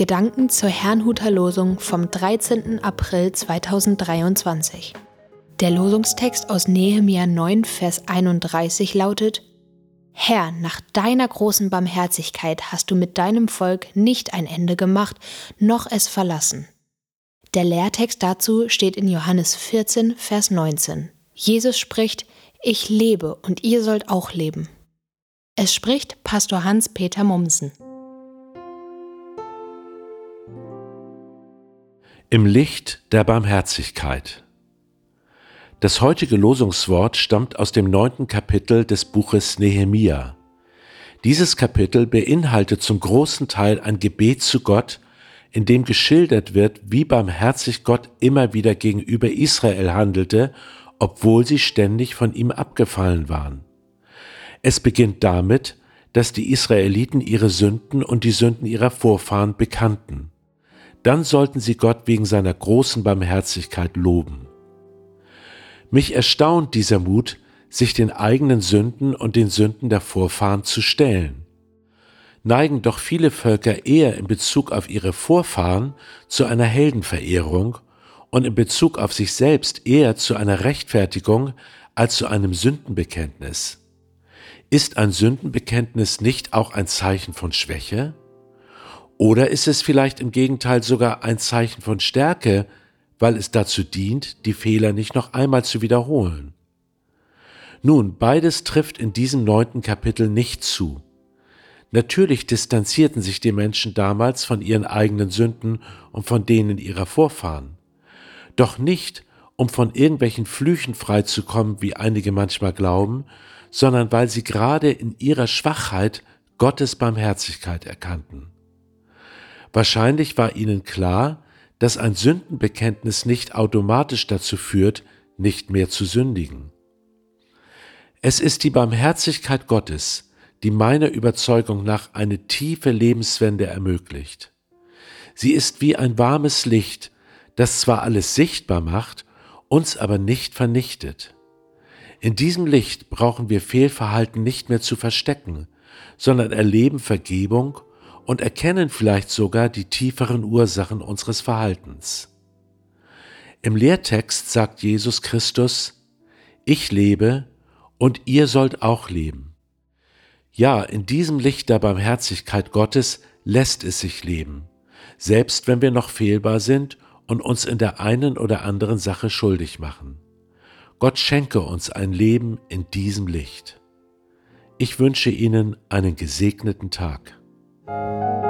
Gedanken zur Herrnhuter Losung vom 13. April 2023. Der Losungstext aus Nehemia 9, Vers 31 lautet: Herr, nach deiner großen Barmherzigkeit hast du mit deinem Volk nicht ein Ende gemacht, noch es verlassen. Der Lehrtext dazu steht in Johannes 14, Vers 19. Jesus spricht: Ich lebe und ihr sollt auch leben. Es spricht Pastor Hans-Peter Mumsen. Im Licht der Barmherzigkeit. Das heutige Losungswort stammt aus dem neunten Kapitel des Buches Nehemia. Dieses Kapitel beinhaltet zum großen Teil ein Gebet zu Gott, in dem geschildert wird, wie barmherzig Gott immer wieder gegenüber Israel handelte, obwohl sie ständig von ihm abgefallen waren. Es beginnt damit, dass die Israeliten ihre Sünden und die Sünden ihrer Vorfahren bekannten dann sollten sie Gott wegen seiner großen Barmherzigkeit loben. Mich erstaunt dieser Mut, sich den eigenen Sünden und den Sünden der Vorfahren zu stellen. Neigen doch viele Völker eher in Bezug auf ihre Vorfahren zu einer Heldenverehrung und in Bezug auf sich selbst eher zu einer Rechtfertigung als zu einem Sündenbekenntnis. Ist ein Sündenbekenntnis nicht auch ein Zeichen von Schwäche? Oder ist es vielleicht im Gegenteil sogar ein Zeichen von Stärke, weil es dazu dient, die Fehler nicht noch einmal zu wiederholen? Nun, beides trifft in diesem neunten Kapitel nicht zu. Natürlich distanzierten sich die Menschen damals von ihren eigenen Sünden und von denen ihrer Vorfahren. Doch nicht, um von irgendwelchen Flüchen freizukommen, wie einige manchmal glauben, sondern weil sie gerade in ihrer Schwachheit Gottes Barmherzigkeit erkannten. Wahrscheinlich war ihnen klar, dass ein Sündenbekenntnis nicht automatisch dazu führt, nicht mehr zu sündigen. Es ist die Barmherzigkeit Gottes, die meiner Überzeugung nach eine tiefe Lebenswende ermöglicht. Sie ist wie ein warmes Licht, das zwar alles sichtbar macht, uns aber nicht vernichtet. In diesem Licht brauchen wir Fehlverhalten nicht mehr zu verstecken, sondern erleben Vergebung und erkennen vielleicht sogar die tieferen Ursachen unseres Verhaltens. Im Lehrtext sagt Jesus Christus, ich lebe und ihr sollt auch leben. Ja, in diesem Licht der Barmherzigkeit Gottes lässt es sich leben, selbst wenn wir noch fehlbar sind und uns in der einen oder anderen Sache schuldig machen. Gott schenke uns ein Leben in diesem Licht. Ich wünsche Ihnen einen gesegneten Tag. Música